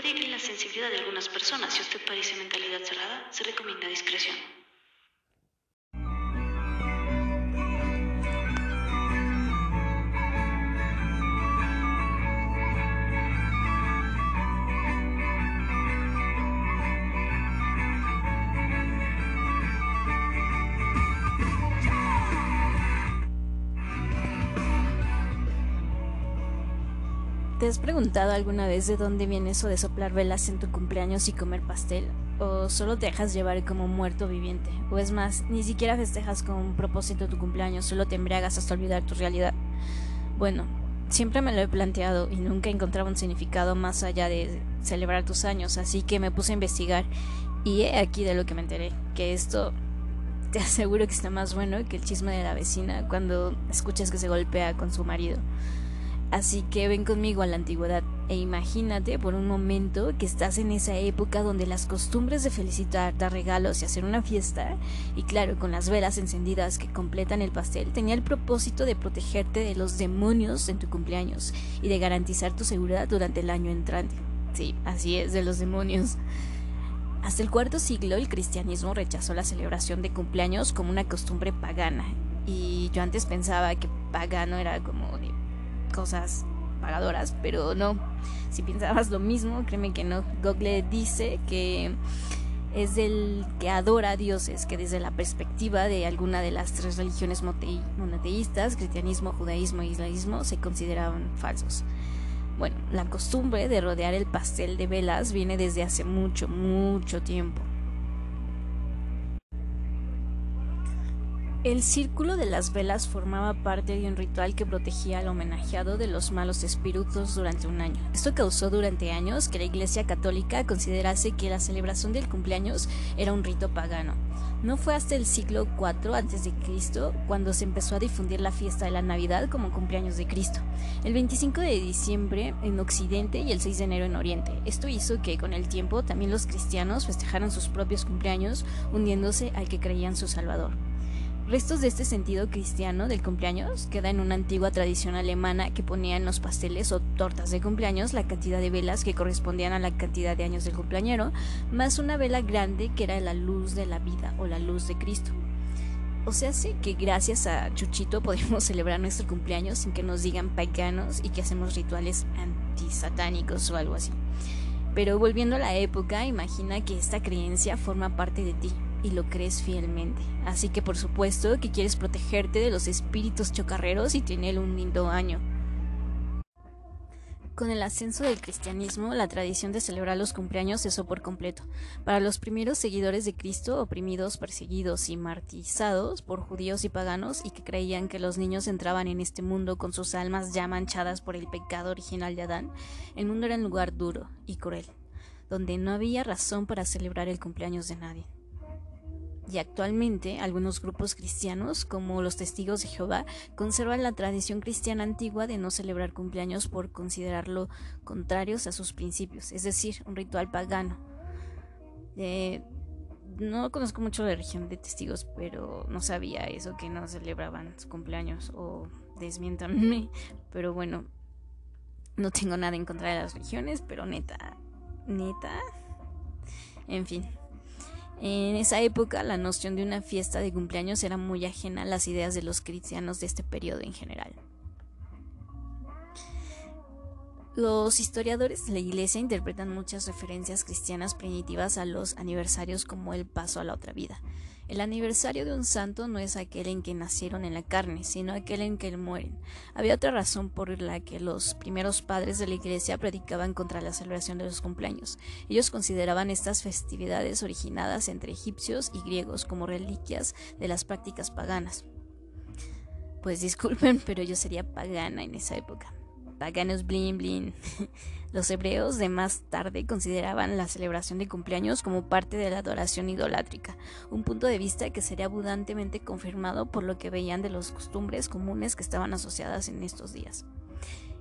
puede herir la sensibilidad de algunas personas. Si usted padece mentalidad cerrada, se recomienda discreción. ¿Te has preguntado alguna vez de dónde viene eso de soplar velas en tu cumpleaños y comer pastel? ¿O solo te dejas llevar como muerto viviente? ¿O es más, ni siquiera festejas con un propósito tu cumpleaños, solo te embriagas hasta olvidar tu realidad? Bueno, siempre me lo he planteado y nunca encontraba un significado más allá de celebrar tus años, así que me puse a investigar y he aquí de lo que me enteré, que esto te aseguro que está más bueno que el chisme de la vecina cuando escuchas que se golpea con su marido. Así que ven conmigo a la antigüedad e imagínate por un momento que estás en esa época donde las costumbres de felicitar, dar regalos y hacer una fiesta, y claro, con las velas encendidas que completan el pastel, tenía el propósito de protegerte de los demonios en tu cumpleaños y de garantizar tu seguridad durante el año entrante. Sí, así es, de los demonios. Hasta el cuarto siglo el cristianismo rechazó la celebración de cumpleaños como una costumbre pagana, y yo antes pensaba que pagano era como de cosas pagadoras, pero no. Si pensabas lo mismo, créeme que no. Google dice que es del que adora a dioses, que desde la perspectiva de alguna de las tres religiones monoteístas, cristianismo, judaísmo e islamismo, se consideraban falsos. Bueno, la costumbre de rodear el pastel de velas viene desde hace mucho, mucho tiempo. El círculo de las velas formaba parte de un ritual que protegía al homenajeado de los malos espíritus durante un año. Esto causó durante años que la Iglesia Católica considerase que la celebración del cumpleaños era un rito pagano. No fue hasta el siglo IV a.C. cuando se empezó a difundir la fiesta de la Navidad como cumpleaños de Cristo, el 25 de diciembre en Occidente y el 6 de enero en Oriente. Esto hizo que con el tiempo también los cristianos festejaran sus propios cumpleaños uniéndose al que creían su Salvador. Restos de este sentido cristiano del cumpleaños queda en una antigua tradición alemana que ponía en los pasteles o tortas de cumpleaños la cantidad de velas que correspondían a la cantidad de años del cumpleañero, más una vela grande que era la luz de la vida o la luz de Cristo. O sea, sí que gracias a Chuchito podemos celebrar nuestro cumpleaños sin que nos digan paganos y que hacemos rituales antisatánicos o algo así. Pero volviendo a la época, imagina que esta creencia forma parte de ti, y lo crees fielmente. Así que por supuesto que quieres protegerte de los espíritus chocarreros y tener un lindo año. Con el ascenso del cristianismo, la tradición de celebrar los cumpleaños cesó por completo. Para los primeros seguidores de Cristo, oprimidos, perseguidos y martirizados por judíos y paganos, y que creían que los niños entraban en este mundo con sus almas ya manchadas por el pecado original de Adán, el mundo era un lugar duro y cruel, donde no había razón para celebrar el cumpleaños de nadie y actualmente algunos grupos cristianos, como los testigos de Jehová, conservan la tradición cristiana antigua de no celebrar cumpleaños por considerarlo contrarios a sus principios, es decir, un ritual pagano. No conozco mucho la región de testigos, pero no sabía eso, que no celebraban su cumpleaños o desmientanme, pero bueno, no tengo nada en contra de las religiones, pero neta, neta, en fin. En esa época la noción de una fiesta de cumpleaños era muy ajena a las ideas de los cristianos de este periodo en general. Los historiadores de la Iglesia interpretan muchas referencias cristianas primitivas a los aniversarios como el paso a la otra vida. El aniversario de un santo no es aquel en que nacieron en la carne, sino aquel en que mueren. Había otra razón por la que los primeros padres de la iglesia predicaban contra la celebración de los cumpleaños. Ellos consideraban estas festividades originadas entre egipcios y griegos como reliquias de las prácticas paganas. Pues disculpen, pero yo sería pagana en esa época paganos blin blin. Los hebreos de más tarde consideraban la celebración de cumpleaños como parte de la adoración idolátrica, un punto de vista que sería abundantemente confirmado por lo que veían de las costumbres comunes que estaban asociadas en estos días.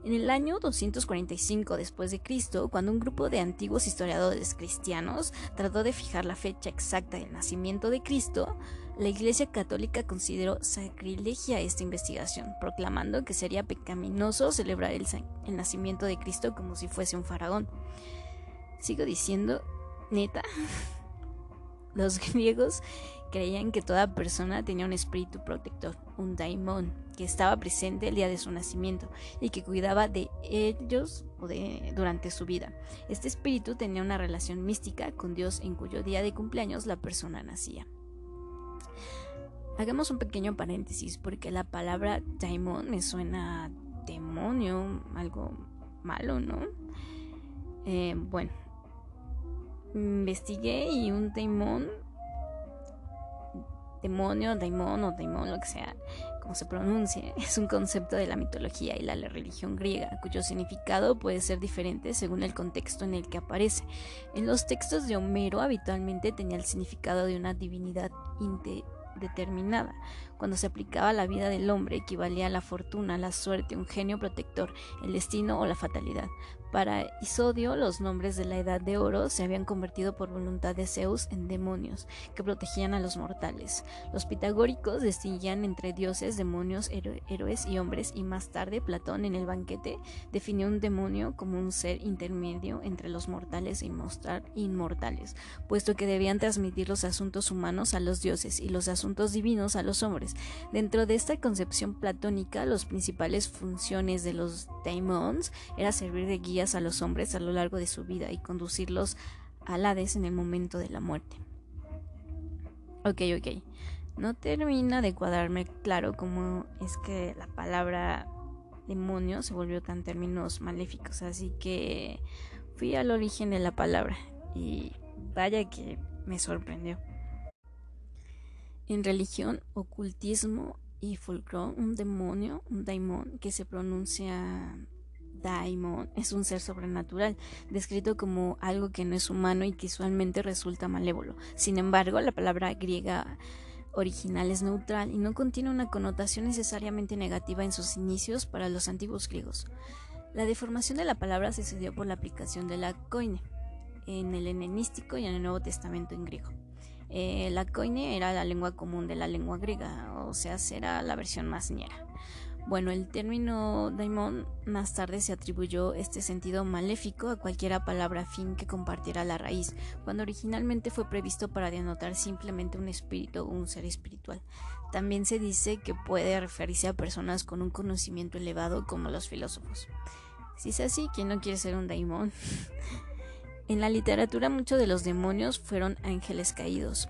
En el año 245 después de Cristo, cuando un grupo de antiguos historiadores cristianos trató de fijar la fecha exacta del nacimiento de Cristo, la Iglesia Católica consideró sacrilegia esta investigación, proclamando que sería pecaminoso celebrar el, el, nacimiento de Cristo como si fuese un faraón. Sigo diciendo, neta. Los griegos creían que toda persona tenía un espíritu protector, un daimon, que estaba presente el día de su nacimiento y que cuidaba de ellos durante su vida. Este espíritu tenía una relación mística con Dios en cuyo día de cumpleaños la persona nacía. Hagamos un pequeño paréntesis porque la palabra daimon me suena demonio, algo malo, ¿no? Eh, bueno, investigué y un daimon, demonio, daimon o daimon, lo que sea, como se pronuncie, es un concepto de la mitología y la religión griega, cuyo significado puede ser diferente según el contexto en el que aparece. En los textos de Homero habitualmente tenía el significado de una divinidad determinada. Cuando se aplicaba a la vida del hombre equivalía a la fortuna, la suerte, un genio protector, el destino o la fatalidad. Para Isodio, los nombres de la Edad de Oro se habían convertido por voluntad de Zeus en demonios que protegían a los mortales. Los pitagóricos distinguían entre dioses, demonios, héroes y hombres, y más tarde Platón en el banquete definió un demonio como un ser intermedio entre los mortales e inmortales, puesto que debían transmitir los asuntos humanos a los dioses y los asuntos divinos a los hombres. Dentro de esta concepción platónica, las principales funciones de los daemons era servir de guía a los hombres a lo largo de su vida y conducirlos al Hades en el momento de la muerte. Ok, ok. No termina de cuadrarme claro cómo es que la palabra demonio se volvió tan términos maléficos, así que fui al origen de la palabra y vaya que me sorprendió. En religión, ocultismo y folclore, un demonio, un daimon que se pronuncia Daimon es un ser sobrenatural, descrito como algo que no es humano y que usualmente resulta malévolo. Sin embargo, la palabra griega original es neutral y no contiene una connotación necesariamente negativa en sus inicios para los antiguos griegos. La deformación de la palabra se sucedió por la aplicación de la koine en el helenístico y en el Nuevo Testamento en griego. Eh, la koine era la lengua común de la lengua griega, o sea, será la versión más ñera. Bueno, el término daimon más tarde se atribuyó este sentido maléfico a cualquier palabra fin que compartiera la raíz, cuando originalmente fue previsto para denotar simplemente un espíritu o un ser espiritual. También se dice que puede referirse a personas con un conocimiento elevado como los filósofos. Si es así, ¿quién no quiere ser un daimon? en la literatura muchos de los demonios fueron ángeles caídos,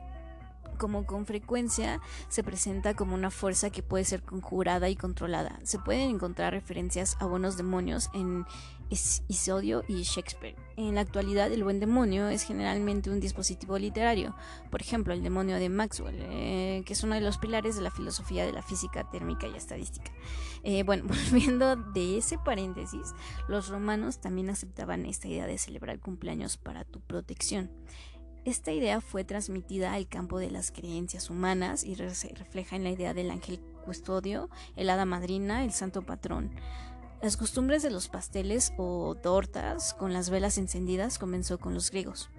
como con frecuencia se presenta como una fuerza que puede ser conjurada y controlada. Se pueden encontrar referencias a buenos demonios en Isodio y Shakespeare. En la actualidad, el buen demonio es generalmente un dispositivo literario, por ejemplo, el demonio de Maxwell, eh, que es uno de los pilares de la filosofía de la física térmica y estadística. Eh, bueno, volviendo de ese paréntesis, los romanos también aceptaban esta idea de celebrar cumpleaños para tu protección. Esta idea fue transmitida al campo de las creencias humanas y se refleja en la idea del ángel custodio, el hada madrina, el santo patrón. Las costumbres de los pasteles o tortas con las velas encendidas comenzó con los griegos.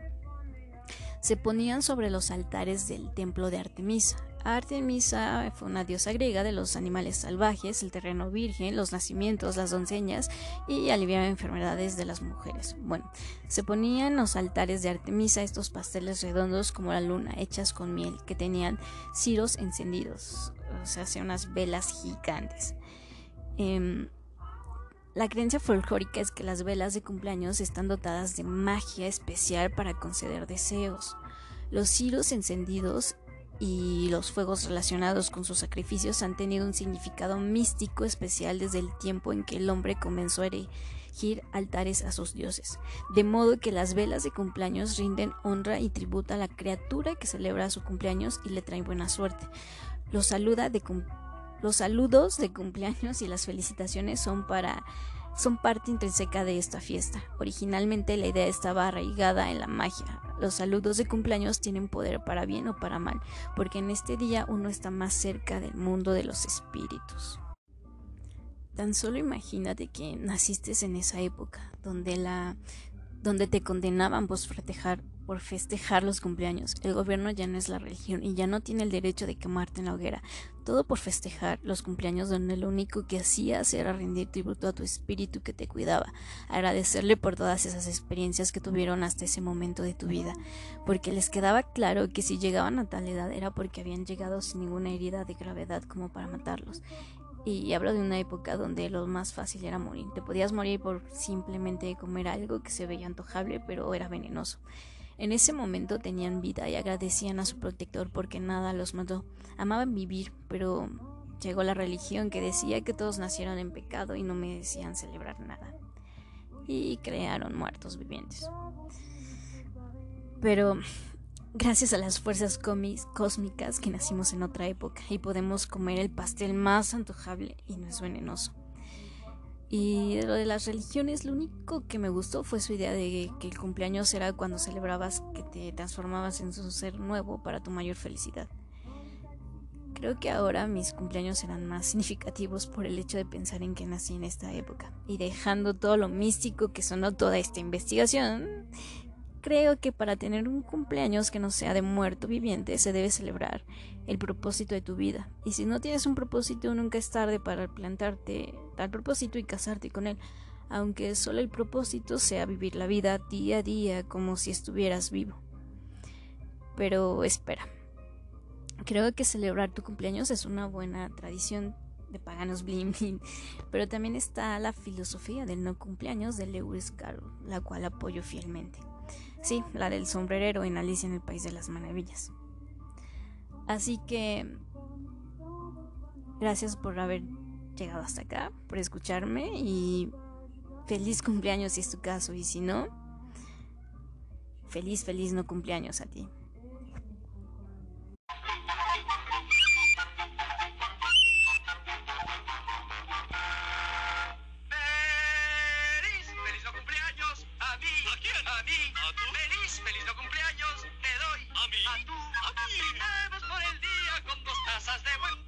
Se ponían sobre los altares del templo de Artemisa. Artemisa fue una diosa griega de los animales salvajes, el terreno virgen, los nacimientos, las doncellas y aliviaba enfermedades de las mujeres. Bueno, se ponían los altares de Artemisa estos pasteles redondos como la luna, hechas con miel, que tenían ciros encendidos, o sea, unas velas gigantes. Em, la creencia folclórica es que las velas de cumpleaños están dotadas de magia especial para conceder deseos. Los ciros encendidos y los fuegos relacionados con sus sacrificios han tenido un significado místico especial desde el tiempo en que el hombre comenzó a erigir altares a sus dioses, de modo que las velas de cumpleaños rinden honra y tributo a la criatura que celebra su cumpleaños y le trae buena suerte. Los, saluda de los saludos de cumpleaños y las felicitaciones son para son parte intrínseca de esta fiesta. Originalmente la idea estaba arraigada en la magia. Los saludos de cumpleaños tienen poder para bien o para mal, porque en este día uno está más cerca del mundo de los espíritus. Tan solo imagínate que naciste en esa época, donde la donde te condenaban por festejar por festejar los cumpleaños. El gobierno ya no es la religión y ya no tiene el derecho de quemarte en la hoguera. Todo por festejar los cumpleaños donde lo único que hacías era rendir tributo a tu espíritu que te cuidaba, agradecerle por todas esas experiencias que tuvieron hasta ese momento de tu vida, porque les quedaba claro que si llegaban a tal edad era porque habían llegado sin ninguna herida de gravedad como para matarlos. Y hablo de una época donde lo más fácil era morir. Te podías morir por simplemente comer algo que se veía antojable pero era venenoso. En ese momento tenían vida y agradecían a su protector porque nada los mató. Amaban vivir, pero llegó la religión que decía que todos nacieron en pecado y no merecían celebrar nada. Y crearon muertos vivientes. Pero gracias a las fuerzas cósmicas que nacimos en otra época y podemos comer el pastel más antojable y no es venenoso. Y lo de las religiones, lo único que me gustó fue su idea de que el cumpleaños era cuando celebrabas que te transformabas en su ser nuevo para tu mayor felicidad. Creo que ahora mis cumpleaños serán más significativos por el hecho de pensar en que nací en esta época. Y dejando todo lo místico que sonó toda esta investigación, Creo que para tener un cumpleaños que no sea de muerto viviente se debe celebrar el propósito de tu vida. Y si no tienes un propósito, nunca es tarde para plantarte tal propósito y casarte con él, aunque solo el propósito sea vivir la vida día a día como si estuvieras vivo. Pero espera, creo que celebrar tu cumpleaños es una buena tradición de paganos bling bling, pero también está la filosofía del no cumpleaños de Lewis Carroll, la cual apoyo fielmente. Sí, la del sombrerero en Alicia en el País de las Maravillas. Así que gracias por haber llegado hasta acá, por escucharme y feliz cumpleaños si es tu caso y si no, feliz, feliz no cumpleaños a ti. Feliz, feliz no cumpleaños te doy. A mí. A tú. A mí. Brindemos por el día con dos tazas de buen